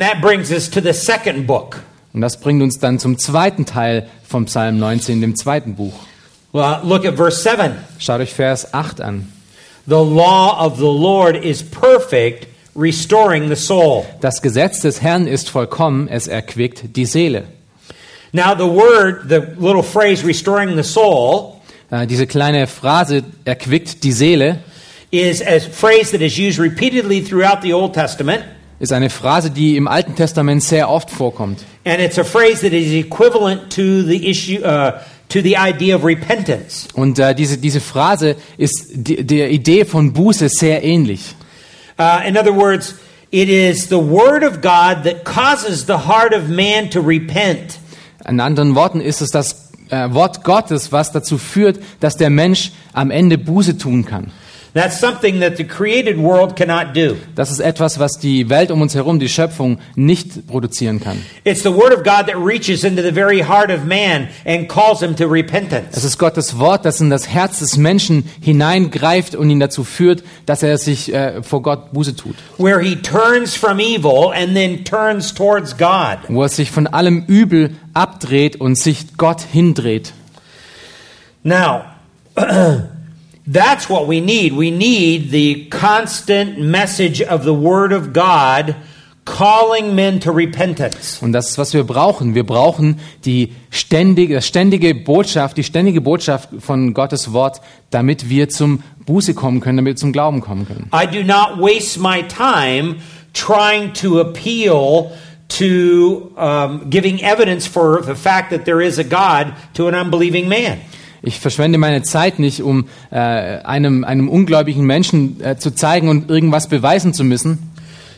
And that brings us to the second book. Und das bringt uns dann zum zweiten Teil vom Psalm 19, dem zweiten Buch. Well, look at verse 7. Schaut euch Vers 8 an. The law of the Lord is perfect, restoring the soul. Das Gesetz des Herrn ist vollkommen, es erquickt die Seele. Now, the word, the little phrase restoring the soul, Äh, diese kleine Phrase erquickt die Seele is a phrase that is used repeatedly throughout the Old Testament. Ist eine Phrase, die im Alten Testament sehr oft vorkommt. And it's a phrase that is equivalent to the issue, uh, to the idea of repentance. Und äh, diese, diese Phrase ist die, der Idee von Buße sehr ähnlich. Uh, in other words, it is the word of God that causes the heart of man to repent. In anderen Worten ist es das äh, Wort Gottes, was dazu führt, dass der Mensch am Ende Buße tun kann. That's something that the created world cannot do. Das ist etwas, was die Welt um uns herum, die Schöpfung, nicht produzieren kann. It's the word of God that reaches into the very heart of man and calls him to Es repentance. ist Gottes Wort, das in das Herz des Menschen hineingreift und ihn dazu führt, dass er sich äh, vor Gott Buße tut. Where he turns from evil and then turns towards God. Wo er sich von allem Übel abdreht und sich Gott hindreht. Now, that's what we need. We need the constant message of the word of God calling men to repentance. Und das ist, was wir brauchen. Wir brauchen die ständige, ständige Botschaft, die ständige Botschaft von Gottes Wort, damit wir zum Buße kommen können, damit wir zum Glauben kommen können. I do not waste my time trying to appeal to um, giving evidence for the fact that there is a God to an unbelieving man. Ich verschwende meine Zeit nicht, um äh, einem, einem ungläubigen Menschen äh, zu zeigen und irgendwas beweisen zu müssen.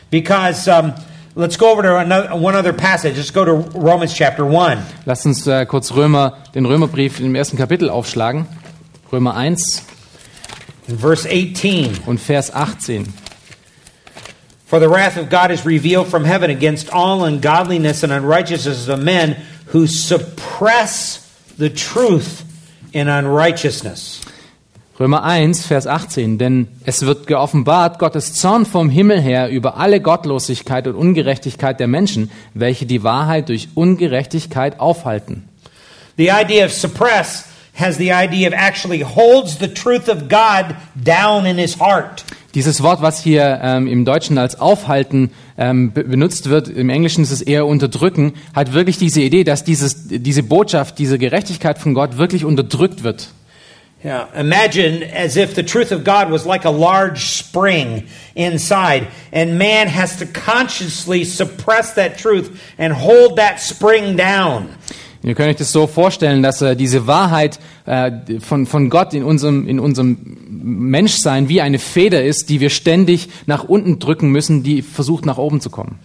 Because um, let's go over to another, one other passage. Let's go to Romans chapter 1. Lasst uns äh, kurz Römer, den Römerbrief im ersten Kapitel aufschlagen. Römer 1 in Verse 18. und Vers 18. For the wrath of God is revealed from heaven against all ungodliness and unrighteousness of men who suppress the truth in unrighteousness. Römer 1, Vers 18. Denn es wird geoffenbart Gottes Zorn vom Himmel her über alle Gottlosigkeit und Ungerechtigkeit der Menschen, welche die Wahrheit durch Ungerechtigkeit aufhalten. The idea of suppress has the idea of actually holds the truth of God down in his heart. Dieses Wort, was hier ähm, im Deutschen als aufhalten ähm, be benutzt wird, im Englischen ist es eher unterdrücken, hat wirklich diese Idee, dass dieses, diese Botschaft, diese Gerechtigkeit von Gott wirklich unterdrückt wird. Yeah, imagine as if the truth of God was like a large spring inside, and man has to consciously suppress that truth and hold that spring down. Ihr könnt euch das so vorstellen, dass äh, diese Wahrheit äh, von, von Gott in unserem, in unserem Menschsein wie eine Feder ist, die wir ständig nach unten drücken müssen, die versucht nach oben zu kommen.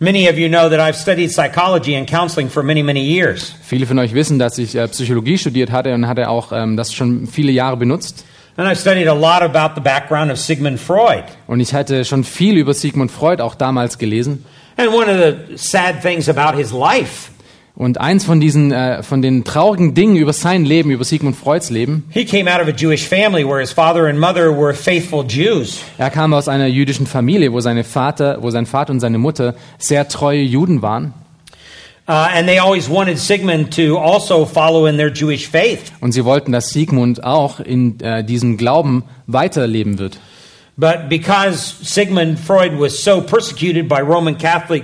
Many of you know that I've studied psychology and counseling for many, many years. Viele von euch wissen, dass ich äh, Psychologie studiert hatte und hatte auch ähm, das schon viele Jahre benutzt. And I've studied a lot about the background of Sigmund Freud. Und ich hatte schon viel über Sigmund Freud auch damals gelesen. And one of the sad things about his life, Und eins von diesen, äh, von den traurigen Dingen über sein Leben, über Sigmund Freuds Leben, he came out of a Jewish family where his father and mother were faithful Jews. er kam aus einer jüdischen Familie, wo seine Vater, wo sein Vater und seine Mutter sehr treue Juden waren. Uh, and they always wanted Sigmund to also follow in their Jewish faith. Und sie wollten, dass Sigmund auch in äh, diesem Glauben weiterleben wird. But because Sigmund Freud was so persecuted by Roman Catholic,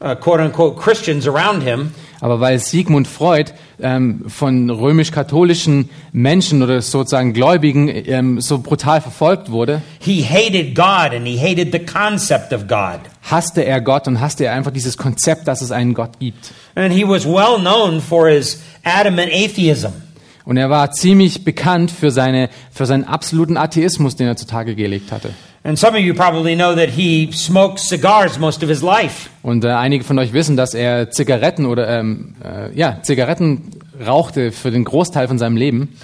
uh, quote unquote, Christians around him, Aber weil Sigmund Freud ähm, von römisch-katholischen Menschen oder sozusagen Gläubigen ähm, so brutal verfolgt wurde, he hated God and he hated the concept of God. hasste er Gott und hasste er einfach dieses Konzept, dass es einen Gott gibt. And he was well known for his adamant atheism. Und er war ziemlich bekannt für, seine, für seinen absoluten Atheismus, den er zutage gelegt hatte. Und äh, einige von euch wissen, dass er Zigaretten oder ähm, äh, ja Zigaretten rauchte für den Großteil von seinem Leben.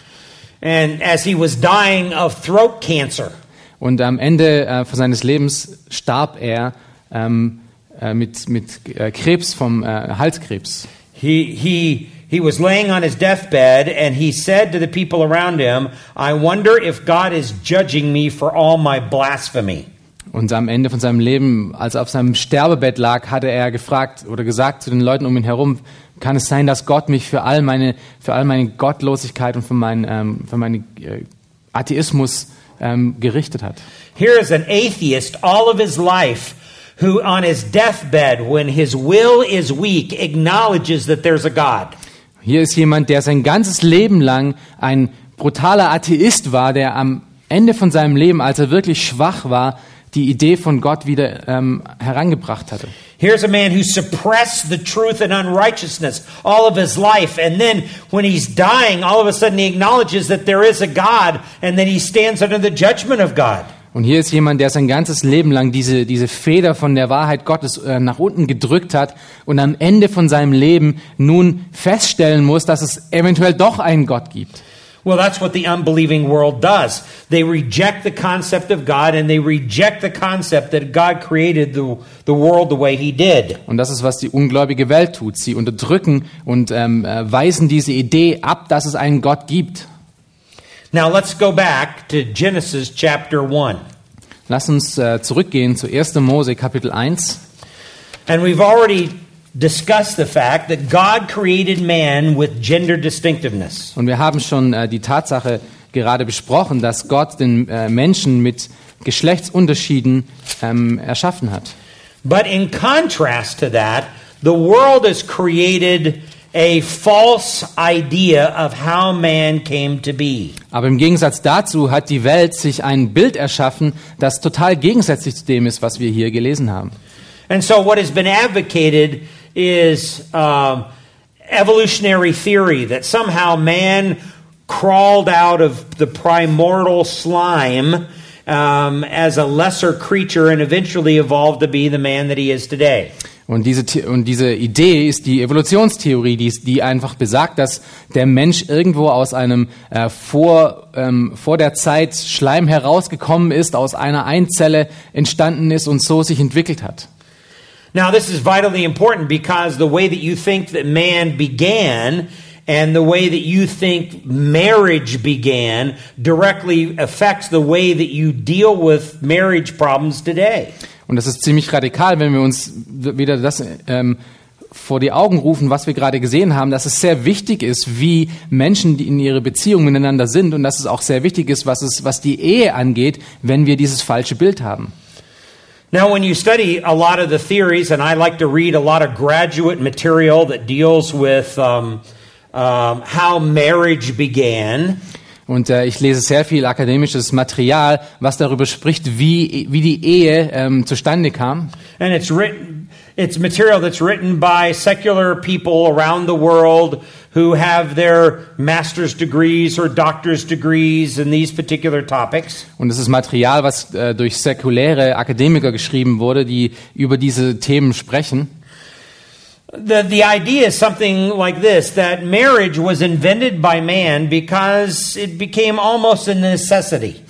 And as he was dying of throat cancer, Und am Ende äh, von seines Lebens starb er ähm, äh, mit, mit äh, Krebs vom Halskrebs. he, he, he was laying on his deathbed and he said to the people around him, I wonder if God is judging me for all my blasphemy. Und am Ende von seinem Leben, als er auf seinem Sterbebett lag, hatte er gefragt oder gesagt zu den Leuten um ihn herum, kann es sein, dass Gott mich für all meine, für all meine Gottlosigkeit und für meinen, ähm, für meinen äh, Atheismus ähm, gerichtet hat? Here is an atheist all of his life who, on his deathbed, when his will is weak, acknowledges that there's a God. Hier ist jemand, der sein ganzes Leben lang ein brutaler Atheist war, der am Ende von seinem Leben, als er wirklich schwach war, die Idee von Gott wieder ähm, herangebracht hatte. Here's a man who suppressed the truth and unrighteousness all of his life. And then when he's dying, all of a sudden he acknowledges that there is a God and then he stands under the judgment of God. Und hier ist jemand, der sein ganzes Leben lang diese, diese Feder von der Wahrheit Gottes äh, nach unten gedrückt hat und am Ende von seinem Leben nun feststellen muss, dass es eventuell doch einen Gott gibt. Well, that's what the unbelieving world does. They reject the concept of God and they reject the concept that God created the, the world the way he did. Und das ist, was die ungläubige Welt tut. Sie unterdrücken und ähm, äh, weisen diese Idee ab, dass es einen Gott gibt. Now let's go back to Genesis chapter 1. Lass uns äh, zurückgehen zu 1. Mose Kapitel 1. And we've already discussed the fact that God created man with gender distinctiveness. Und wir haben schon äh, die Tatsache gerade besprochen, dass Gott den äh, Menschen mit Geschlechtsunterschieden ähm, erschaffen hat. But in contrast to that, the world has created a false idea of how man came to be. Aber im Gegensatz dazu hat die Welt sich ein Bild erschaffen, das total gegensätzlich zu dem ist, was wir hier gelesen haben. And so, what has been advocated is um, evolutionary theory that somehow man crawled out of the primordial slime um, as a lesser creature and eventually evolved to be the man that he is today. Und diese, und diese Idee ist die Evolutionstheorie, die, die einfach besagt, dass der Mensch irgendwo aus einem äh, vor, ähm, vor der Zeit Schleim herausgekommen ist, aus einer Einzelle entstanden ist und so sich entwickelt hat. Now, this is vitally important because the way that you think that man began and the way that you think marriage began directly affects the way that you deal with marriage problems today. Und das ist ziemlich radikal, wenn wir uns wieder das ähm, vor die Augen rufen, was wir gerade gesehen haben, dass es sehr wichtig ist, wie Menschen in ihre Beziehung miteinander sind und dass es auch sehr wichtig ist, was, es, was die Ehe angeht, wenn wir dieses falsche Bild haben. Now, when you study a lot of the theories, and I like to read a lot of graduate material that deals with um, um, how marriage began, Und äh, ich lese sehr viel akademisches Material, was darüber spricht, wie, wie die Ehe ähm, zustande kam. and it's written, it's material that's written by secular people around the world who have their master's degrees or doctor's degrees in these particular topics. Und es ist Material, was äh, durch säkuläre Akademiker geschrieben wurde, die über diese Themen sprechen. The, the idea is something like this that marriage was invented by man because it became almost a necessity.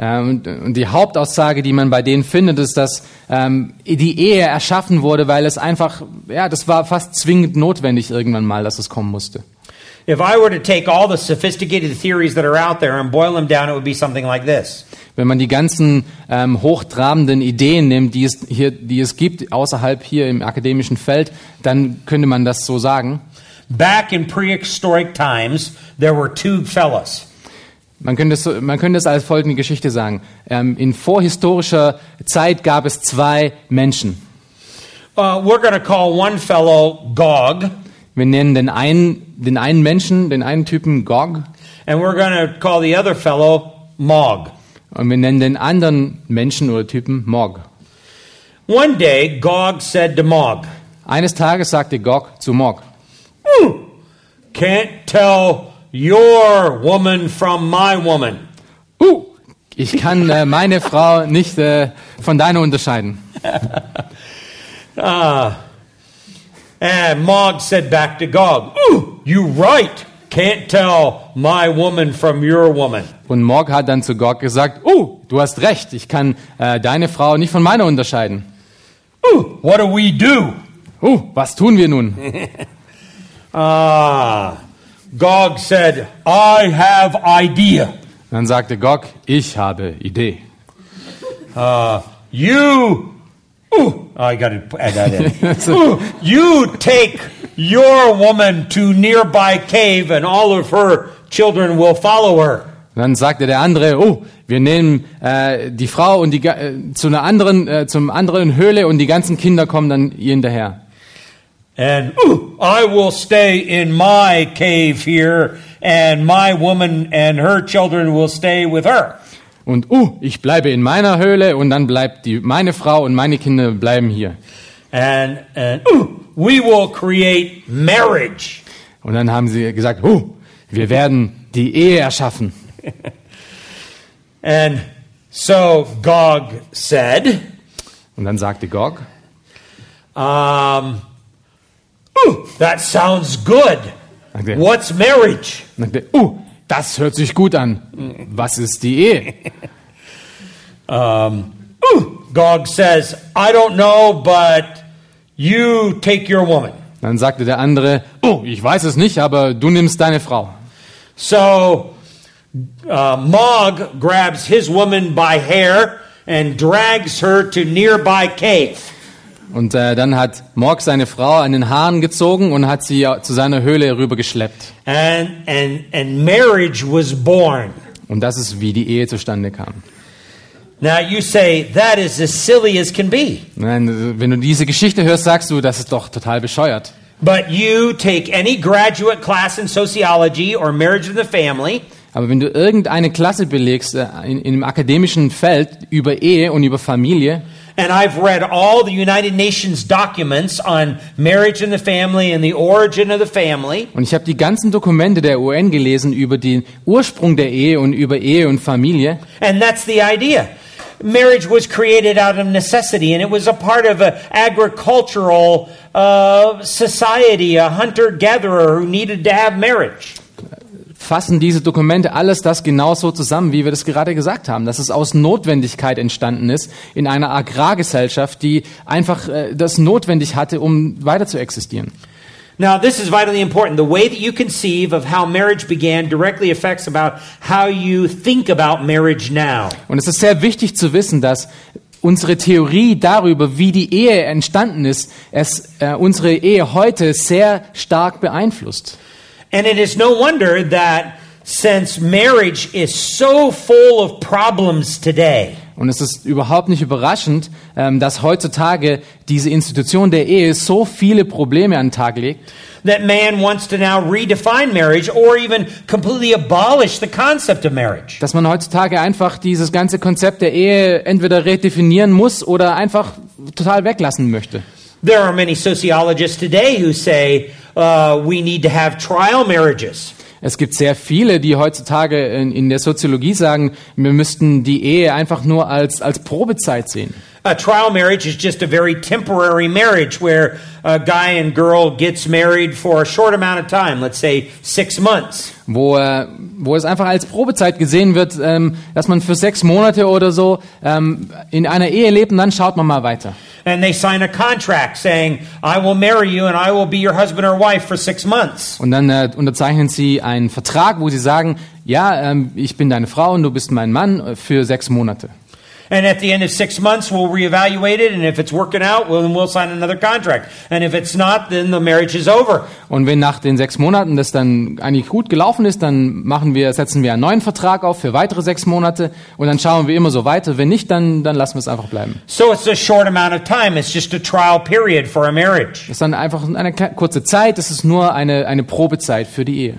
Ähm, die Hauptaussage, die man bei denen findet, ist, dass ähm, die Ehe erschaffen wurde, weil es einfach, ja, das war fast zwingend notwendig irgendwann mal, dass es kommen musste. If I were to take all the sophisticated theories that are out there and boil them down, it would be something like this. Wenn man die ganzen ähm, hochtrabenden Ideen nimmt, die es hier, die es gibt außerhalb hier im akademischen Feld, dann könnte man das so sagen. Back in prehistoric times, there were two fellas. Man könnte es, man könnte es als folgende Geschichte sagen. Ähm, in vorhistorischer Zeit gab es zwei Menschen. Uh, we're going to call one fellow Gog, Wir nennen den einen, den einen Menschen, den einen Typen Gog, and we're going to call the other fellow Mog. Und wir nennen den anderen Menschen oder Typen Mog. One day, Gog said to Mog, Eines Tages sagte Gog zu Mog, Can't tell your woman from my woman. Uh, ich kann äh, meine Frau nicht äh, von deiner unterscheiden. And Mog said back to Gog, Ooh, you right. Can't tell my woman from your woman. Und Morg hat dann zu Gog gesagt, uh, du hast recht, ich kann äh, deine Frau nicht von meiner unterscheiden. Ooh, what do we do? Uh, was tun wir nun? Ah, Gog said, I have idea. Dann sagte Gog, ich habe Idee. You, ooh, I got to add that in. Ooh, you take your woman to nearby cave, and all of her children will follow her. Dann sagte der andere, oh, wir nehmen äh, die Frau und die, äh, zu einer anderen, äh, zum anderen Höhle und die ganzen Kinder kommen dann ihr hinterher. And ooh, I will stay in my cave here, and my woman and her children will stay with her. Und uh, ich bleibe in meiner Höhle und dann bleibt die, meine Frau und meine Kinder bleiben hier. And and ooh, we will create marriage. Und dann haben sie gesagt, oh, wir werden die Ehe erschaffen. And so Gog said, Und dann sagte Gog, um, ooh, that sounds good. Okay. What's marriage? sagte, uh, das hört sich gut an. Was ist die Ehe? Um, ooh, Gog says, I don't know, but you take your woman. Dann sagte der andere, oh, ich weiß es nicht, aber du nimmst deine Frau. So uh, Mog grabs his woman by hair and drags her to nearby cave. Und äh, dann hat Morg seine Frau an den Haaren gezogen und hat sie zu seiner Höhle rübergeschleppt. And, and, and marriage was born. Und das ist, wie die Ehe zustande kam. Now you say, that is as silly as can be. Nein, wenn du diese Geschichte hörst, sagst du, das ist doch total bescheuert. But you take any graduate class in sociology or marriage in the family, Aber wenn du irgendeine Klasse belegst äh, in, in einem akademischen Feld über Ehe und über Familie, and I've read all the United Nations documents on marriage in the family and the origin of the family, und ich habe die ganzen Dokumente der UN gelesen über den Ursprung der Ehe und über Ehe und Familie, and that's the idea. Marriage was created out of necessity, and it was a part of an agricultural uh, society, a hunter gatherer who needed to have marriage. fassen diese Dokumente alles das genauso zusammen, wie wir das gerade gesagt haben, dass es aus Notwendigkeit entstanden ist in einer Agrargesellschaft, die einfach äh, das notwendig hatte, um weiter zu existieren. Now, this is vitally important. The way that you conceive of how marriage began directly affects about how you think about marriage now. Und es ist sehr wichtig zu wissen, dass unsere Theorie darüber, wie die Ehe entstanden ist, es äh, unsere Ehe heute sehr stark beeinflusst. And it is no wonder that since marriage is so full of problems today, Und es ist überhaupt nicht überraschend, ähm, dass heutzutage diese Institution der Ehe so viele Probleme an den Tag legt, that man wants to now redefine marriage or even completely abolish the concept of marriage. dass man heutzutage einfach dieses ganze Konzept der Ehe entweder redefinieren muss oder einfach total weglassen möchte. There are many sociologists today who say uh, we need to have trial marriages. Es gibt sehr viele, die heutzutage in, in der Soziologie sagen, wir müssten die Ehe einfach nur als, als Probezeit sehen. A trial marriage is just a very temporary marriage where a guy and girl gets married for a short amount of time, let's say six months. Wo, äh, wo es einfach als Probezeit gesehen wird, ähm, dass man für sechs Monate oder so ähm, in einer Ehe lebt und dann schaut man mal weiter. And they sign a contract saying, I will marry you and I will be your husband or wife for six months. Und dann äh, unterzeichnen sie einen Vertrag, wo sie sagen, ja, ähm, ich bin deine Frau und du bist mein Mann äh, für sechs Monate. And at the end of six months, we'll reevaluate it. And if it's working out, well, then we'll sign another contract. And if it's not, then the marriage is over. Und wenn nach den sechs Monaten das dann eigentlich gut gelaufen ist, dann machen wir, setzen wir einen neuen Vertrag auf für weitere sechs Monate und dann schauen wir immer so weiter. Wenn nicht, dann, dann lassen wir es einfach bleiben. So it's a short amount of time. It's just a trial period for a marriage. Das ist dann einfach eine kurze Zeit, das ist nur eine, eine Probezeit für die Ehe.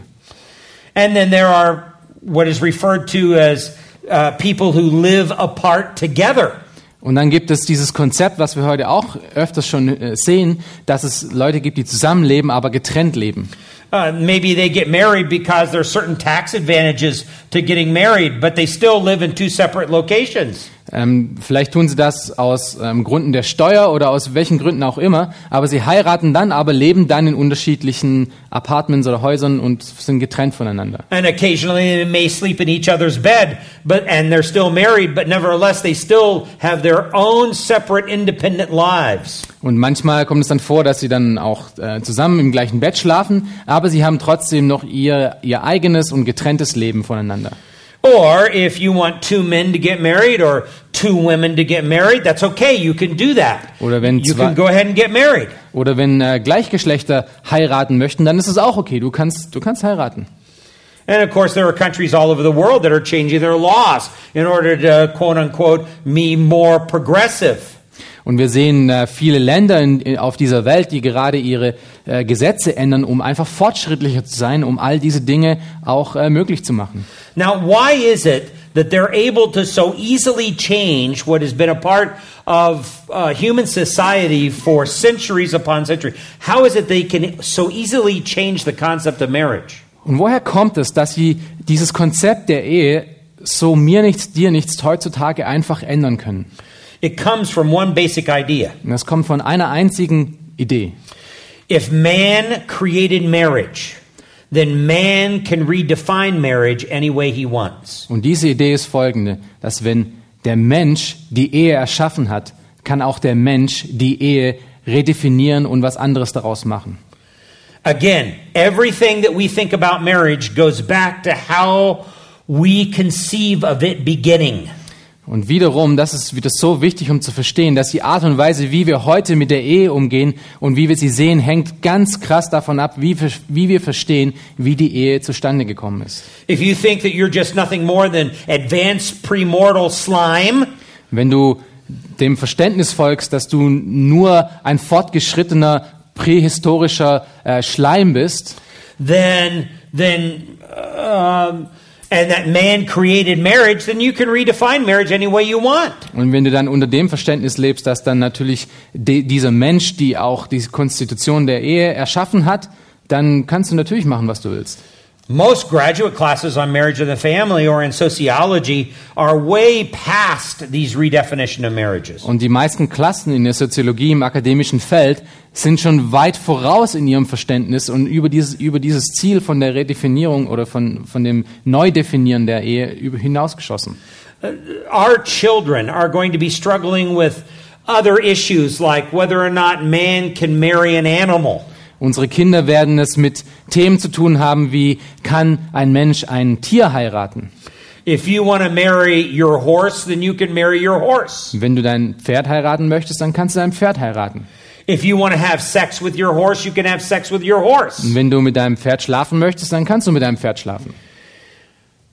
And then there are what is referred to as uh, people who live apart together. Und dann gibt es dieses Konzept, was wir heute auch öfters schon äh, sehen, dass es Leute gibt, die zusammenleben, aber getrennt leben. Uh, maybe they get married because there's certain tax advantages to getting married, but they still live in two separate locations. Ähm, vielleicht tun sie das aus ähm, Gründen der Steuer oder aus welchen Gründen auch immer, aber sie heiraten dann, aber leben dann in unterschiedlichen Apartments oder Häusern und sind getrennt voneinander. And occasionally they may sleep in each other's bed, but and they're still married, but nevertheless they still have their own separate independent lives. Und manchmal kommt es dann vor, dass sie dann auch äh, zusammen im gleichen Bett schlafen, aber sie haben trotzdem noch ihr, ihr eigenes und getrenntes Leben voneinander. Or if you want two men to get married or two women to get married, that's okay. You can do that. Oder wenn you can go ahead and get married. Oder wenn äh, Gleichgeschlechter heiraten möchten, dann ist es auch okay. Du kannst, du kannst heiraten. And of course, there are countries all over the world that are changing their laws in order to quote unquote be more progressive. Und wir sehen äh, viele Länder in, in, auf dieser Welt, die gerade ihre äh, Gesetze ändern, um einfach fortschrittlicher zu sein, um all diese Dinge auch äh, möglich zu machen. Now, why is it that they're able to so easily change what has been a part of uh, human society for centuries upon centuries? How is it they can so easily change the concept of marriage? Und woher kommt es, dass sie dieses Konzept der Ehe so mir nichts, dir nichts heutzutage einfach ändern können? It comes from one basic idea. Das kommt von einer einzigen Idee. If man created marriage, then man can redefine marriage any way he wants. Und diese Idee ist folgende, dass wenn der Mensch die Ehe erschaffen hat, kann auch der Mensch die Ehe redefinieren und was anderes daraus machen. Again, everything that we think about marriage goes back to how we conceive of it beginning. Und wiederum, das ist wieder so wichtig, um zu verstehen, dass die Art und Weise, wie wir heute mit der Ehe umgehen und wie wir sie sehen, hängt ganz krass davon ab, wie, wir- wie wir verstehen, wie die Ehe zustande gekommen ist. If you think that you're just nothing more than advanced premortal slime, Wenn du dem Verständnis folgst, dass du nur ein fortgeschrittener, prähistorischer äh, Schleim bist, then then um, and that man created marriage, then you can redefine marriage any way you want. Und wenn du dann unter dem Verständnis lebst, dass dann natürlich de, dieser Mensch, die auch die Konstitution der Ehe erschaffen hat, dann kannst du natürlich machen, was du willst. Most graduate classes on marriage and the family or in sociology are way past these redefinition of marriages. Und die meisten Klassen in der Soziologie im akademischen Feld sind schon weit voraus in ihrem Verständnis und über dieses, über dieses Ziel von der Redefinierung oder von, von dem Neudefinieren der Ehe über- hinausgeschossen. Uh, our children are going to be struggling with other issues like whether or not man can marry an animal. Unsere Kinder werden es mit Themen zu tun haben, wie kann ein Mensch ein Tier heiraten? Horse. Wenn du dein Pferd heiraten möchtest, dann kannst du dein Pferd heiraten. Horse, wenn du mit deinem Pferd schlafen möchtest, dann kannst du mit deinem Pferd schlafen.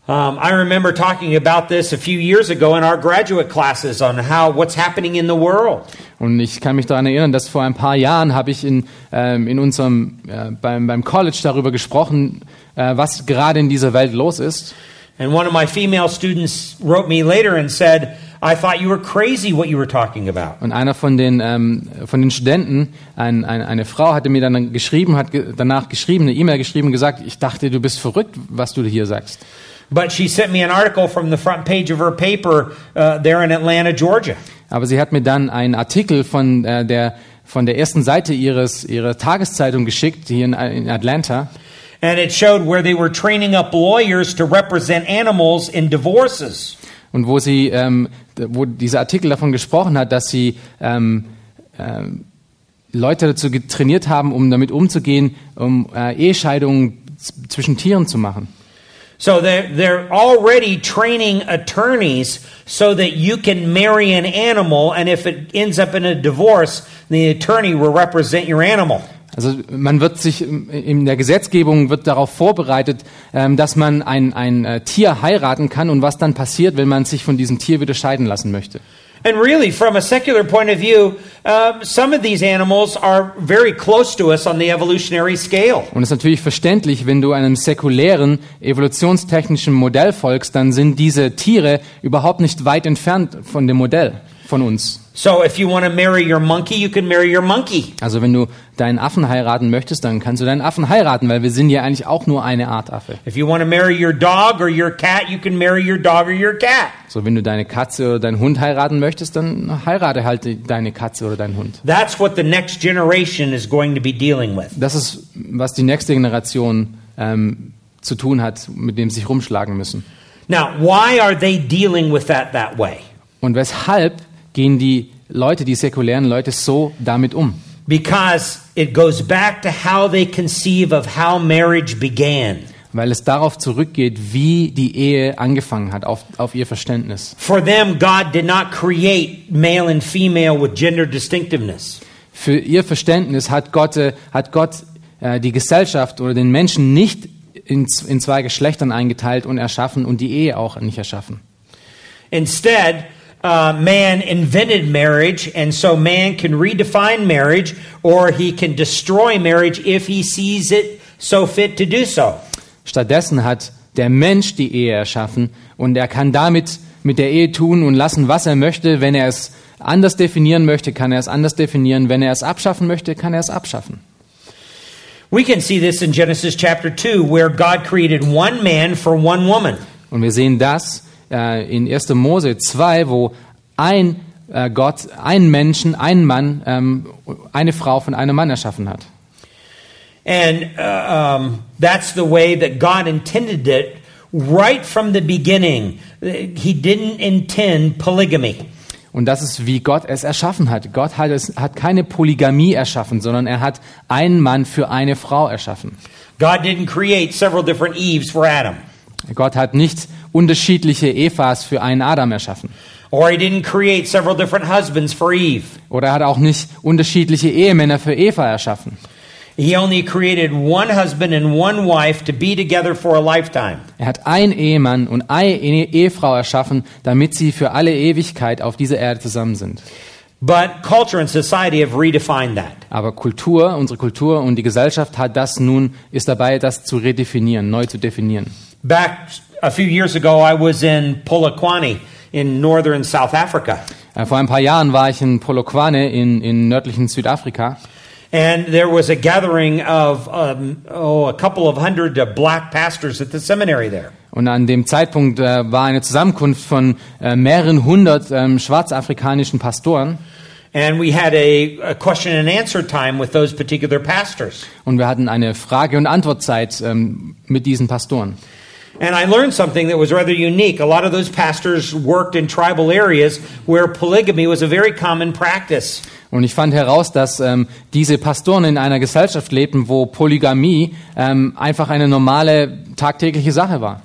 Um, I remember talking about this a few years ago in our graduate classes on how what's happening in the world. Und ich kann mich daran erinnern, dass vor ein paar Jahren habe ich in, ähm, in unserem, äh, beim, beim College darüber gesprochen, äh, was gerade in dieser Welt los ist. And one of my female students wrote me later and said, I thought you were crazy what you were talking about. Und einer von den, ähm, von den Studenten, ein, ein, eine Frau, hatte mir dann geschrieben, hat ge danach geschrieben, eine E-Mail geschrieben, gesagt, ich dachte, du bist verrückt, was du hier sagst. But she sent me an article from the front page of her paper uh, there in Atlanta, Georgia. Aber sie hat mir dann einen Artikel von äh, der von der ersten Seite ihres ihrer Tageszeitung geschickt hier in, in Atlanta. And it showed where they were training up lawyers to represent animals in divorces. Und wo sie, ähm, wo dieser Artikel davon gesprochen hat, dass sie ähm, ähm, Leute dazu trainiert haben, um damit umzugehen, um äh, Ehescheidungen zwischen Tieren zu machen. So they're, they're already training attorneys so that you can marry an animal, and if it ends up in a divorce, the attorney will represent your animal. Also man wird sich ähm, in der Gesetzgebung wird darauf vorbereitet, ähm, dass man ein, ein äh, Tier heiraten kann und was dann passiert, wenn man sich von diesem Tier wieder scheiden lassen möchte. And really, from a secular point of view, uh, some of these animals are very close to us on the evolutionary scale. Und es ist natürlich verständlich, wenn du einem säkulären evolutionstechnischen Modell folgst, dann sind diese Tiere überhaupt nicht weit entfernt von dem Modell. Von uns. So if you want to marry your monkey, you can marry your monkey. Also wenn du deinen Affen heiraten möchtest, dann kannst du deinen Affen heiraten, weil wir sind ja eigentlich auch nur eine Art Affe. If you want to marry your dog or your cat, you can marry your dog or your cat. So wenn du deine Katze oder deinen Hund heiraten möchtest, dann heirate halt deine Katze oder deinen Hund. That's what the next generation is going to be dealing with. Das ist, was die nächste Generation ähm, zu tun hat, mit dem sie sich rumschlagen müssen. Now, why are they dealing with that that way? Und weshalb gehen die Leute, die säkulären Leute, so damit um? Because it goes back to how they conceive of how marriage began. Weil es darauf zurückgeht, wie die Ehe angefangen hat, auf, auf ihr Verständnis. For them, God did not create male and female with gender distinctiveness. Für ihr Verständnis hat Gott, äh, hat Gott äh, die Gesellschaft oder den Menschen nicht in, in zwei Geschlechtern eingeteilt und erschaffen und die Ehe auch nicht erschaffen. Instead, uh, man invented marriage, and so man can redefine marriage or he can destroy marriage if he sees it so fit to do so. Stattdessen hat der Mensch die Ehe erschaffen und er kann damit mit der Ehe tun und lassen, was er möchte. Wenn er es anders definieren möchte, kann er es anders definieren. Wenn er es abschaffen möchte, kann er es abschaffen. We can see this in Genesis chapter 2, where God created one man for one woman. Und wir sehen das äh, in 1. Mose 2, wo ein äh, Gott, einen Menschen, einen Mann, ähm, eine Frau von einem Mann erschaffen hat. And uh, um, that's the way that God intended it right from the beginning. He didn't intend polygamy. Und das ist, wie Gott es erschaffen hat. Gott hat, es, hat keine Polygamie erschaffen, sondern er hat einen Mann für eine Frau erschaffen. God didn't create several different Eves for Adam, Gott hat nicht unterschiedliche Evas für einen Adam erschaffen. or He didn't create several different husbands for Eve. Oder er hat auch nicht unterschiedliche Ehemänner für Eva erschaffen. He only created one husband and one wife to be together for a lifetime. Er hat einen Ehemann und eine Ehe- Ehefrau erschaffen, damit sie für alle Ewigkeit auf dieser Erde zusammen sind. But culture and society have redefined that. Aber Kultur, unsere Kultur und die Gesellschaft hat das nun, ist dabei, das zu redefinieren, neu zu definieren. Back a few years ago, I was in Polokwane in northern South Africa. Äh, Vor ein paar Jahren war ich in Polokwane in, in nördlichen Südafrika And there was a gathering of um, oh, a couple of hundred uh, black pastors at the seminary there. und an dem Zeitpunkt äh, war eine Zusammenkunft von äh, mehreren hundert ähm, schwarzafrikanischen Pastoren And we had a, a question and answer time with those particular pastors. und wir hatten eine Frage- und Antwortzeit ähm, mit diesen Pastoren. And I learned something that was rather unique. A lot of those pastors worked in tribal areas where polygamy was a very common practice. Und ich fand heraus, dass ähm, diese Pastoren in einer Gesellschaft lebten, wo Polygamie ähm, einfach eine normale tagtägliche Sache war.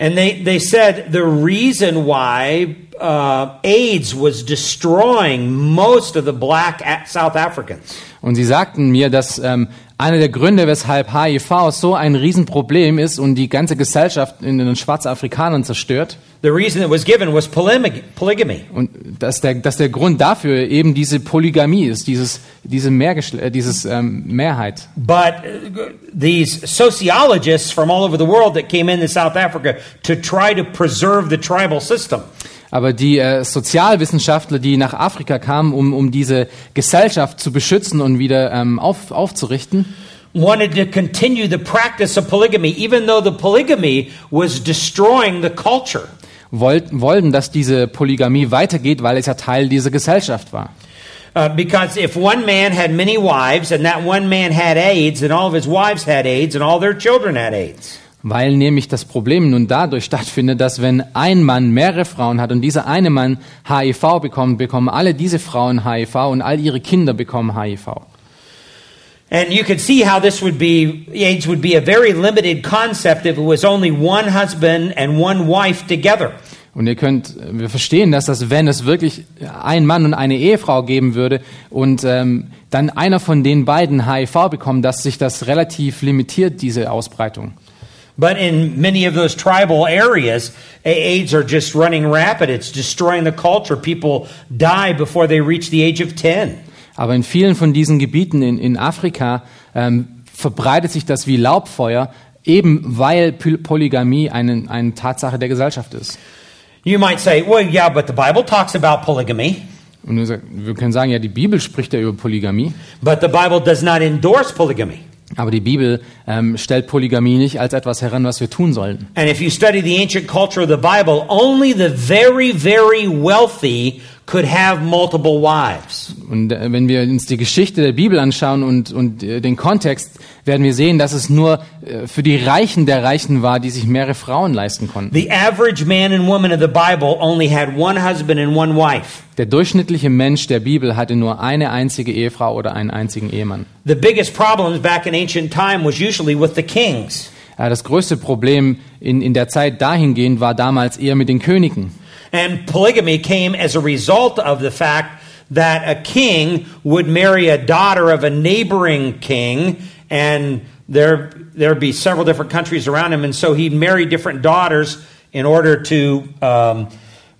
And they, they said the reason why uh, AIDS was destroying most of the black South Africans Und sie sagten mir, dass ähm, einer der Gründe, weshalb HIV so ein Riesenproblem ist und die ganze Gesellschaft in den Schwarzafrikanern zerstört, The reason that was given was polygamy. polygamy. und dass der, dass der Grund dafür eben diese Polygamie ist, dieses, diese Mehrgeschle äh, dieses ähm, Mehrheit. But uh, these sociologists from all over the world that came into South Africa to try to preserve the tribal system Aber die äh, Sozialwissenschaftler, die nach Afrika kamen, um, um diese Gesellschaft zu beschützen und wieder ähm, auf, aufzurichten, wanted to continue the practice of polygamy, even though the polygamy was destroying the culture. wollten, wollten, dass diese Polygamie weitergeht, weil es ja Teil dieser Gesellschaft war. Uh, because if one man had many wives and that one man had AIDS and all of his wives had AIDS and all their children had AIDS. Weil nämlich das Problem nun dadurch stattfindet, dass wenn ein Mann mehrere Frauen hat und dieser eine Mann HIV bekommt, bekommen alle diese Frauen HIV und all ihre Kinder bekommen HIV. And you could see how this would be, AIDS would be a very limited concept if it was only one husband and one wife together. Und ihr könnt, wir verstehen das, dass wenn es wirklich ein Mann und eine Ehefrau geben würde und ähm, dann einer von den beiden HIV bekommt, dass sich das relativ limitiert, diese Ausbreitung. But in many of those tribal areas, AIDS are just running rapid. It's destroying the culture. People die before they reach the age of 10. Aber in vielen von diesen Gebieten in, in Afrika ähm, verbreitet sich das wie Laubfeuer, eben weil Polygamie eine, eine Tatsache der Gesellschaft ist. You might say, well, yeah, but the Bible talks about polygamy, Und wir können sagen, ja, die Bibel spricht ja über Polygamie, but the Bible does not endorse polygamy. Aber die Bibel ähm, stellt Polygamie nicht als etwas heran, was wir tun sollten. And if you study the ancient culture of the Bible, only the very, very wealthy could have multiple wives. Und äh, wenn wir uns die Geschichte der Bibel anschauen und, und äh, den Kontext, werden wir sehen, dass es nur äh, für die Reichen der Reichen war, die sich mehrere Frauen leisten konnten. The average man and woman of the Bible only had one husband and one wife. Der durchschnittliche Mensch der Bibel hatte nur eine einzige Ehefrau oder einen einzigen Ehemann. The biggest problems back in ancient time was usually with the kings. Das größte Problem in, in der Zeit dahingehend war damals eher mit den Königen. And polygamy came as a result of the fact that a king would marry a daughter of a neighboring king, and there there'd be several different countries around him, and so he'd marry different daughters in order to um,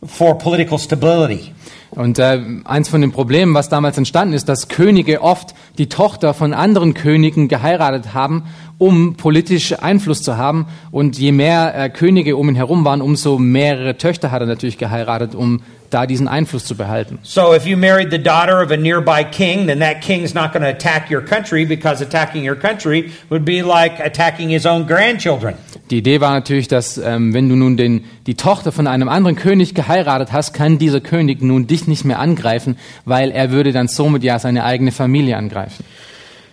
for political stability. Und äh, eins von den Problemen, was damals entstanden ist, dass Könige oft die Tochter von anderen Königen geheiratet haben, um politisch Einfluss zu haben. Und je mehr äh, Könige um ihn herum waren, umso mehrere Töchter hat er natürlich geheiratet, um da diesen Einfluss zu behalten. So if you married the daughter of a nearby king, then that king's not going to attack your country because attacking your country would be like attacking his own grandchildren. Die Idee war natürlich, dass ähm, wenn du nun den, die Tochter von einem anderen König geheiratet hast, kann dieser König nun dich nicht mehr angreifen, weil er würde dann somit ja seine eigene Familie angreifen.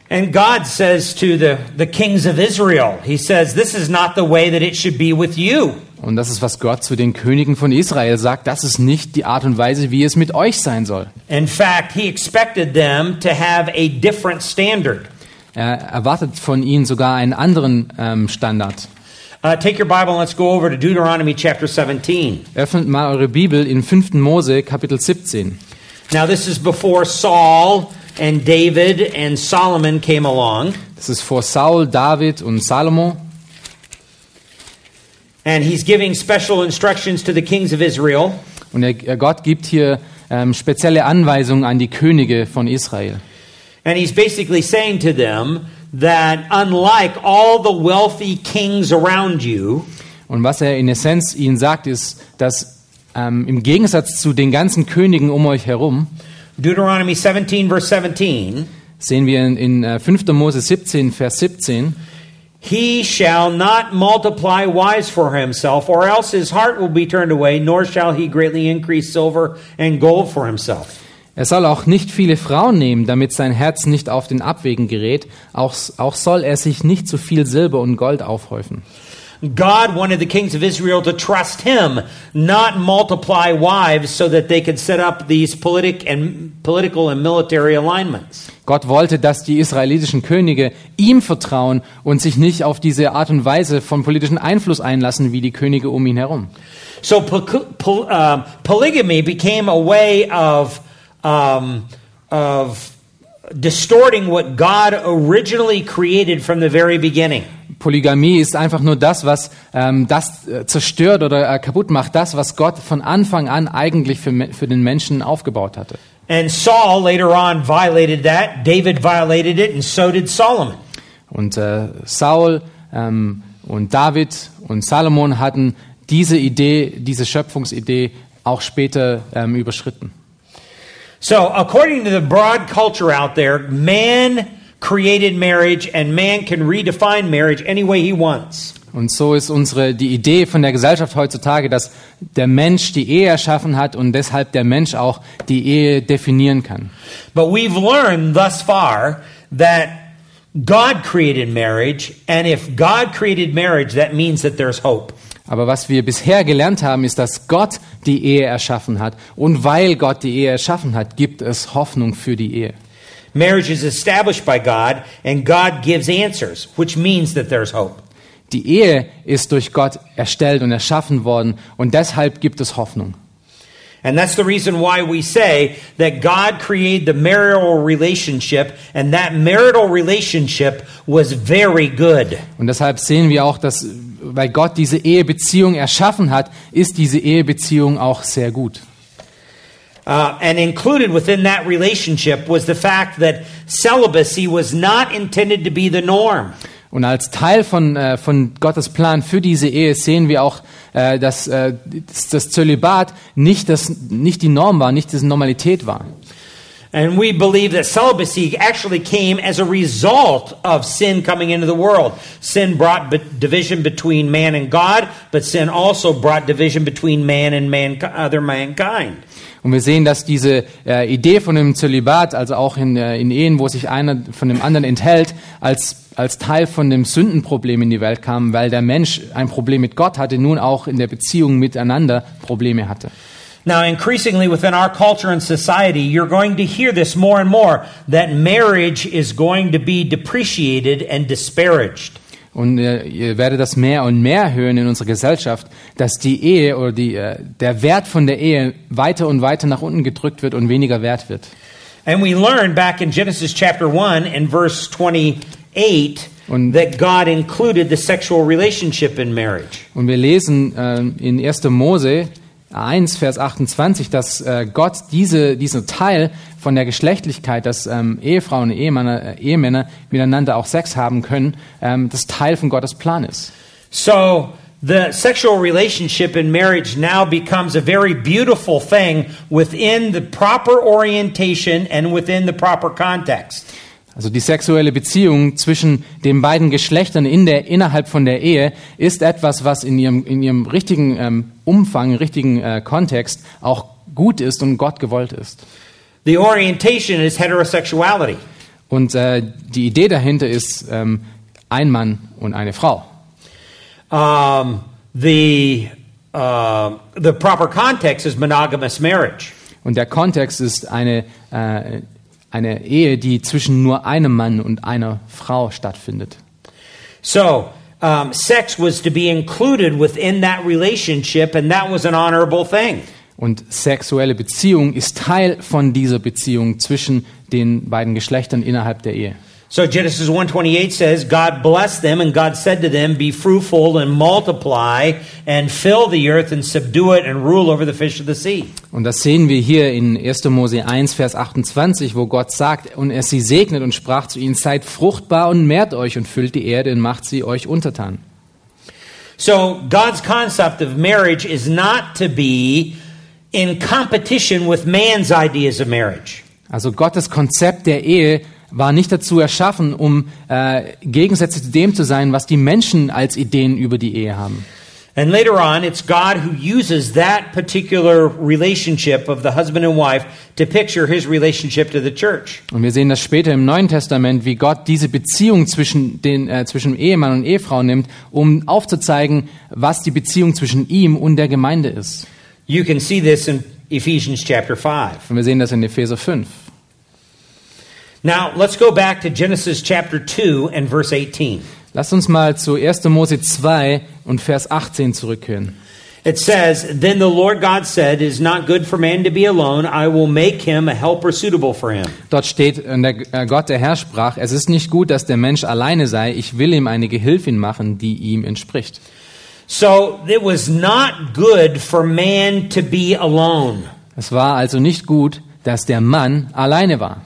And God says to the, the kings of Israel, He says, This is not the way that it should be with you. Und das ist, was Gott zu den Königen von Israel sagt. Das ist nicht die Art und Weise, wie es mit euch sein soll. In fact, He expected them to have a different standard. Er erwartet von ihnen sogar einen anderen ähm, Standard. Uh, take your Bible and let's go over to Deuteronomy chapter 17. Öffnet mal eure Bibel in 5. Mose, Kapitel 17. Now, this is before Saul and David and Solomon came along. Das ist vor Saul, David und Salomo. And he's giving special instructions to the kings of Israel. Und er, Gott gibt hier ähm, spezielle Anweisungen an die Könige von Israel. And he's basically saying to them that unlike all the wealthy kings around you, Und was er in Essenz ihnen sagt, ist, dass ähm, im Gegensatz zu den ganzen Königen um euch herum, Deuteronomy 17, verse 17, sehen wir in, in äh, 5. Mose 17, Vers 17, he shall not multiply wives for himself, or else his heart will be turned away, nor shall he greatly increase silver and gold for himself. Er soll auch nicht viele Frauen nehmen, damit sein Herz nicht auf den Abwegen gerät. Auch, auch soll er sich nicht zu viel Silber und Gold aufhäufen. God wanted the kings of Israel to trust him, not multiply wives so that they could set up these politic and political and military alignments. Gott wollte, dass die israelitischen Könige ihm vertrauen und sich nicht auf diese Art und Weise von politischen Einfluss einlassen wie die Könige um ihn herum. So um, polygamy became a way of um, of distorting what God originally created from the very beginning. Polygamie ist einfach nur das, was ähm, das äh, zerstört oder äh, kaputt macht, das, was Gott von Anfang an eigentlich für, für den Menschen aufgebaut hatte. And Saul later on violated that. David violated it, and so did Solomon. Und äh, Saul ähm, und David und Salomon hatten diese Idee, diese Schöpfungsidee auch später ähm, überschritten. So, according to the broad culture out there, man created marriage, and man can redefine marriage any way he wants. Und so ist unsere die Idee von der Gesellschaft heutzutage, dass der Mensch die Ehe erschaffen hat und deshalb der Mensch auch die Ehe definieren kann. But we've learned thus far that God created marriage, and if God created marriage, that means that there's hope. Aber was wir bisher gelernt haben, ist, dass Gott die Ehe erschaffen hat. Und weil Gott die Ehe erschaffen hat, gibt es Hoffnung für die Ehe. Marriage is established by God, and God gives answers, which means that there's hope. Die Ehe ist durch Gott erstellt und erschaffen worden und deshalb gibt es Hoffnung. And that's the reason why we say that God created the marital relationship, and that marital relationship was very good. Und deshalb sehen wir auch, dass weil Gott diese Ehebeziehung erschaffen hat, ist diese Ehebeziehung auch sehr gut. Uh, and included within that relationship was the fact that celibacy was not intended to be the norm. Und als Teil von, äh, von Gottes Plan für diese Ehe sehen wir auch, äh, dass äh, das Zölibat nicht, das, nicht die Norm war, nicht diese Normalität war. And we believe that celibacy actually came as a result of sin coming into the world. Sin brought be- division between man and God, but sin also brought division between man and man, other mankind. Und wir sehen, dass diese äh, Idee von dem Zölibat, also auch in, äh, in Ehen, wo sich einer von dem anderen enthält, als, als Teil von dem Sündenproblem in die Welt kam, weil der Mensch ein Problem mit Gott hatte, nun auch in der Beziehung miteinander Probleme hatte. Now, increasingly within our culture and society, you're going to hear this more and more that marriage is going to be depreciated and disparaged. Und äh, ihr werdet das mehr und mehr hören in unserer Gesellschaft, dass die Ehe oder die, äh, der Wert von der Ehe weiter und weiter nach unten gedrückt wird und weniger wert wird. And we learn back in Genesis chapter 1 and verse 28 Und- that God included the sexual relationship in marriage. Und wir lesen äh, in 1. Mose 1, Vers 28, dass äh, Gott diese, diesen Teil von der Geschlechtlichkeit, dass ähm, Ehefrauen und Ehemänner, äh, Ehemänner miteinander auch Sex haben können, ähm, das Teil von Gottes Plan ist. So the sexual relationship in marriage now becomes a very beautiful thing within the proper orientation and within the proper context. Also die sexuelle Beziehung zwischen den beiden Geschlechtern in der, innerhalb von der Ehe ist etwas, was in ihrem, in ihrem richtigen ähm, Umfang, richtigen äh, Kontext auch gut ist und Gott gewollt ist. The orientation is heterosexuality. Und äh, die Idee dahinter ist ähm, ein Mann und eine Frau. Um, the uh, the proper context is monogamous marriage. Und der Kontext ist eine, äh, eine Ehe, die zwischen nur einem Mann und einer Frau stattfindet. So, um, sex was to be included within that relationship, and that was an honorable thing. Und sexuelle Beziehung ist Teil von dieser Beziehung zwischen den beiden Geschlechtern innerhalb der Ehe. So Genesis 1:28 says, God blessed them and God said to them, be fruitful and multiply and fill the earth and subdue it and rule over the fish of the sea. Und das sehen wir hier in 1. Mose 1, Vers 28, wo Gott sagt, und er sie segnet und sprach zu ihnen, seid fruchtbar und mehrt euch und füllt die Erde und macht sie euch untertan. So God's concept of marriage is not to be in competition with man's ideas of marriage. Also Gottes Konzept der Ehe war nicht dazu erschaffen, um äh, Gegensätze zu dem zu sein, was die Menschen als Ideen über die Ehe haben. And later on, it's God who uses that particular relationship of the husband and wife to picture his relationship to the church. Und wir sehen das später im Neuen Testament, wie Gott diese Beziehung zwischen, den, äh, zwischen Ehemann und Ehefrau nimmt, um aufzuzeigen, was die Beziehung zwischen ihm und der Gemeinde ist. You can see this in Ephesians chapter 5. Und wir sehen das in Epheser 5. Now, let's go back to Genesis chapter 2 and verse 18. Lasst uns mal zu 1. Mose 2 und Vers 18 zurückkehren. It says, Then the Lord God said, It is not good for man to be alone. I will make him a helper suitable for him. Dort steht, und der, äh, Gott der Herr sprach, es ist nicht gut, dass der Mensch alleine sei, ich will ihm eine Gehilfin machen, die ihm entspricht. So it was not good for man to be alone. Es war also nicht gut, dass der Mann alleine war.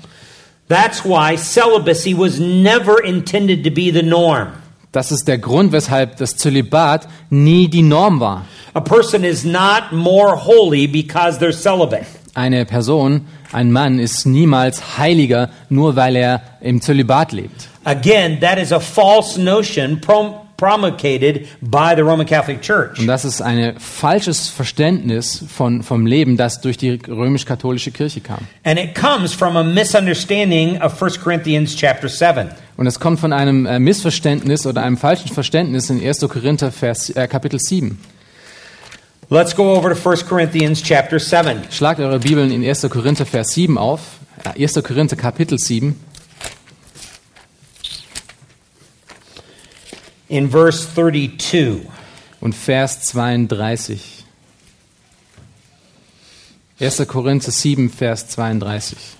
That's why celibacy was never intended to be the norm. Das ist der Grund, weshalb das Zölibat nie die Norm war. A person is not more holy because they're celibate. Eine Person, ein Mann ist niemals heiliger, nur weil er im Zölibat lebt. Again, that is a false notion prom- promulgated by the Roman Catholic Church. Und das ist ein falsches Verständnis von, vom Leben, das durch die römisch-katholische Kirche kam. And it comes from a misunderstanding of 1 Corinthians chapter 7. Und es kommt von einem äh, Missverständnis oder einem falschen Verständnis in 1. Korinther Vers, äh, Kapitel 7. Let's go over to 1 Corinthians chapter 7. Schlagt eure Bibeln in 1. Korinther Vers 7 auf. Äh, 1. Korinther Kapitel 7 in verse 32. und Vers 32. 1. Korinther 7, Vers 32.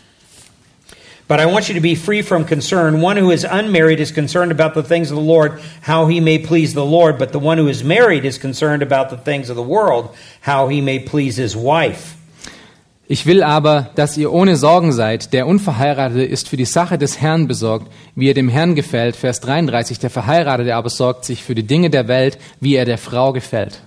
But I want you to be free from concern. One who is unmarried is concerned about the things of the Lord, how he may please the Lord. But the one who is married is concerned about the things of the world, how he may please his wife. Ich will aber, dass ihr ohne Sorgen seid. Der Unverheiratete ist für die Sache des Herrn besorgt, wie er dem Herrn gefällt. Vers 33. Der Verheiratete aber sorgt sich für die Dinge der Welt, wie er der Frau gefällt.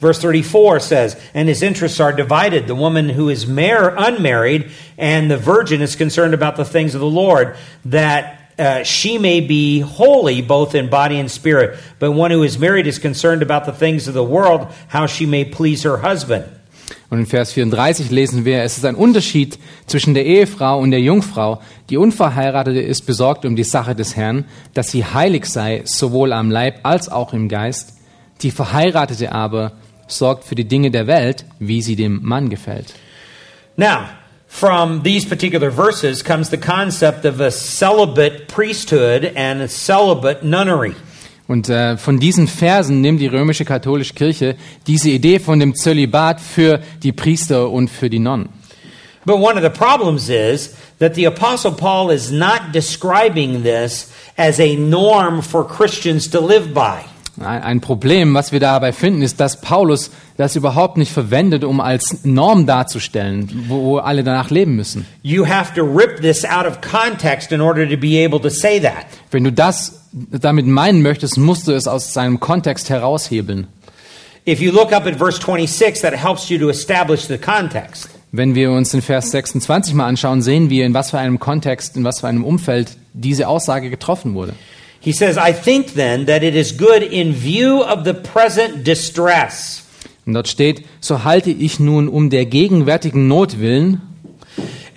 Verse 34 says, And his interests are divided. The woman who is mar- unmarried and the virgin is concerned about the things of the Lord, that uh, she may be holy both in body and spirit. But one who is married is concerned about the things of the world, how she may please her husband. Und in Vers 34 lesen wir, es ist ein Unterschied zwischen der Ehefrau und der Jungfrau. Die Unverheiratete ist besorgt um die Sache des Herrn, dass sie heilig sei, sowohl am Leib als auch im Geist. Die Verheiratete aber sorgt für die Dinge der Welt, wie sie dem Mann gefällt. Now, from these particular verses comes the concept of a celibate priesthood and a celibate nunnery. Und äh, von diesen Versen nimmt die römische katholische Kirche diese Idee von dem Zölibat für die Priester und für die Nonnen. But one of the problems is that the Apostle Paul is not describing this as a norm for Christians to live by. Ein Problem, was wir dabei finden, ist, dass Paulus das überhaupt nicht verwendet, um als Norm darzustellen, wo alle danach leben müssen. You have to rip this out of context in order to be able to say that. Wenn du das damit meinen möchtest, musst du es aus seinem Kontext heraushebeln. If you look up at verse 26, that helps you to establish the context. Wenn wir uns den Vers 26 mal anschauen, sehen wir, in was für einem Kontext, in was für einem Umfeld diese Aussage getroffen wurde. He says, I think then that it is good in view of the present distress. Und dort steht, so halte ich nun um der gegenwärtigen Not willen,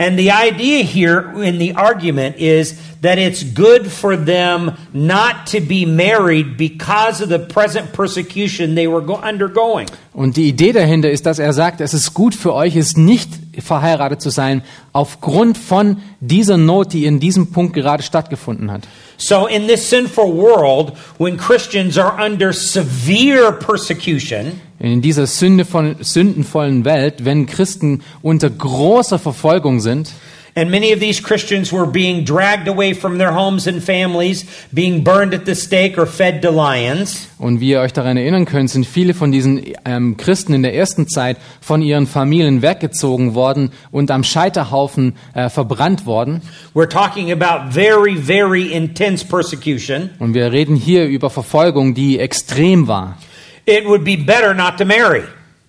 And the idea here in the argument is that it's good for them not to be married because of the present persecution they were undergoing. Und die Idee dahinter ist, dass er sagt, es ist gut für euch, es nicht verheiratet zu sein, aufgrund von dieser Not, die in diesem Punkt gerade stattgefunden hat. So, in this sinful world, when Christians are under severe persecution, In dieser Sünde von, sündenvollen Welt, wenn Christen unter großer Verfolgung sind, and many of these Christians were being dragged away from their homes and families, being burned at the stake or fed to lions, und wie ihr euch daran erinnern könnt, sind viele von diesen ähm, Christen in der ersten Zeit von ihren Familien weggezogen worden und am Scheiterhaufen äh, verbrannt worden. we're talking about very, very intense persecution. Und wir reden hier über Verfolgung, die extrem war. It would be better not to marry.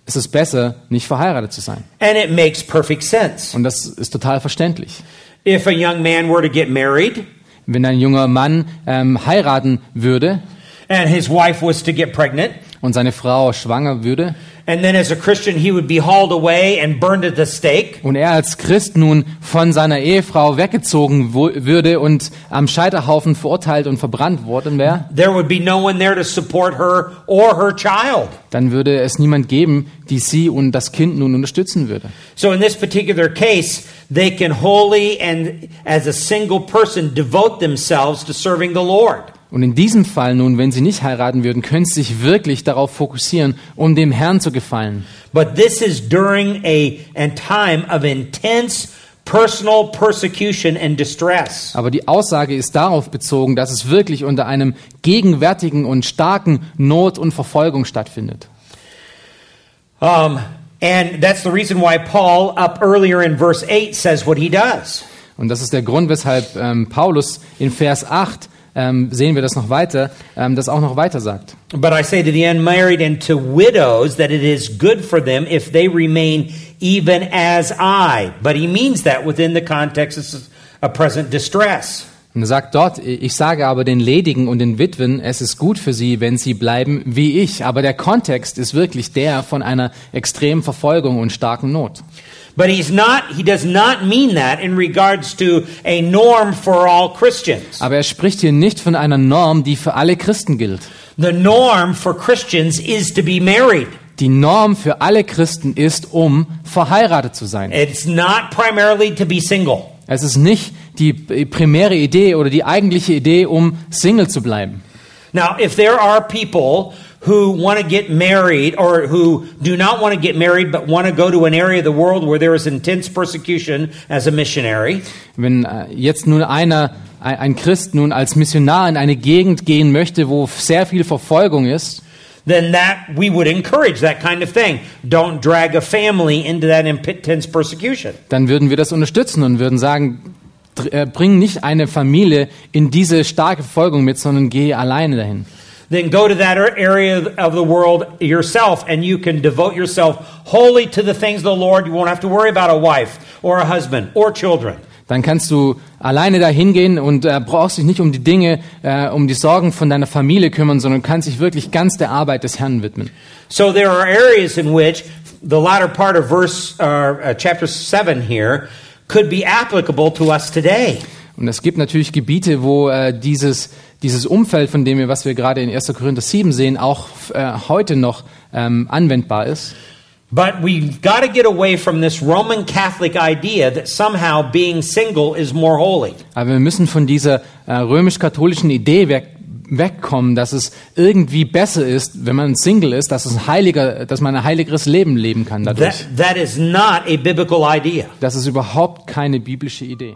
Es ist besser, nicht verheiratet zu sein. And it makes perfect sense. Und das ist total verständlich. If a young man were to get married Wenn ein junger Mann ähm, heiraten würde and his wife was to get pregnant, und seine Frau schwanger würde and then as a Christian he would be hauled away and burned at the stake, und er als Christ nun von seiner Ehefrau weggezogen würde und am Scheiterhaufen verurteilt und verbrannt worden wäre, there would be no one there to support her or her child. dann würde es niemand geben, die sie und das Kind nun unterstützen würde. So in this particular case, they can wholly and as a single person devote themselves to serving the Lord. Und in diesem Fall nun, wenn sie nicht heiraten würden, können sie sich wirklich darauf fokussieren, um dem Herrn zu gefallen. But this is during a and time of intense personal persecution and distress. Aber die Aussage ist darauf bezogen, dass es wirklich unter einem gegenwärtigen und starken Not und Verfolgung stattfindet. Um, and that's the reason why Paul, up earlier in verse 8, says what he does. Und das ist der Grund, weshalb ähm, Paulus in Vers 8, ähm, sehen wir das noch weiter, ähm, das auch noch weiter sagt. But I say to the unmarried and to widows that it is good for them if they remain even as I. But he means that within the context of a present distress. Und er sagt dort, ich sage aber den Ledigen und den Witwen, es ist gut für sie, wenn sie bleiben wie ich. Aber der Kontext ist wirklich der von einer extremen Verfolgung und starken Not. But he's not, he does not mean that in regards to a norm for all Christians. Aber er spricht hier nicht von einer Norm, die für alle Christen gilt. The norm for Christians is to be married. Die Norm für alle Christen ist, um verheiratet zu sein. It's not primarily to be single. Es ist nicht die primäre Idee oder die eigentliche Idee, um Single zu bleiben. Now, if there are people who want to get married or who do not want to get married but want to go to an area of the world where there is intense persecution as a missionary, Wenn äh, jetzt nun einer, ein Christ nun als Missionar in eine Gegend gehen möchte, wo sehr viel Verfolgung ist, then that we would encourage that kind of thing. Don't drag a family into that intense persecution. Dann würden wir das unterstützen und würden sagen, äh, bring nicht eine Familie in diese starke Verfolgung mit, sondern geh alleine dahin. Then go to that ar- area of the world yourself and you can devote yourself wholly to the things of the Lord. You won't have to worry about a wife or a husband or children. Dann kannst du alleine dahin gehen und äh, brauchst dich nicht um die Dinge, äh, um die Sorgen von deiner Familie kümmern, sondern kannst dich wirklich ganz der Arbeit des Herrn widmen. So there are areas in which the latter part of verse uh, uh, chapter 7 here could be applicable to us today. Und es gibt natürlich Gebiete, wo äh, dieses, dieses Umfeld, von dem wir, was wir gerade in 1. Korinther 7 sehen, auch äh, heute noch ähm, anwendbar ist. But we've got to get away from this Roman Catholic idea that somehow being single is more holy. Aber wir müssen von dieser äh, römisch-katholischen Idee weg, wegkommen, dass es irgendwie besser ist, wenn man Single ist, dass es heiliger, dass man ein heiligeres Leben leben kann dadurch. That, that is not a biblical idea. Das ist überhaupt keine biblische Idee.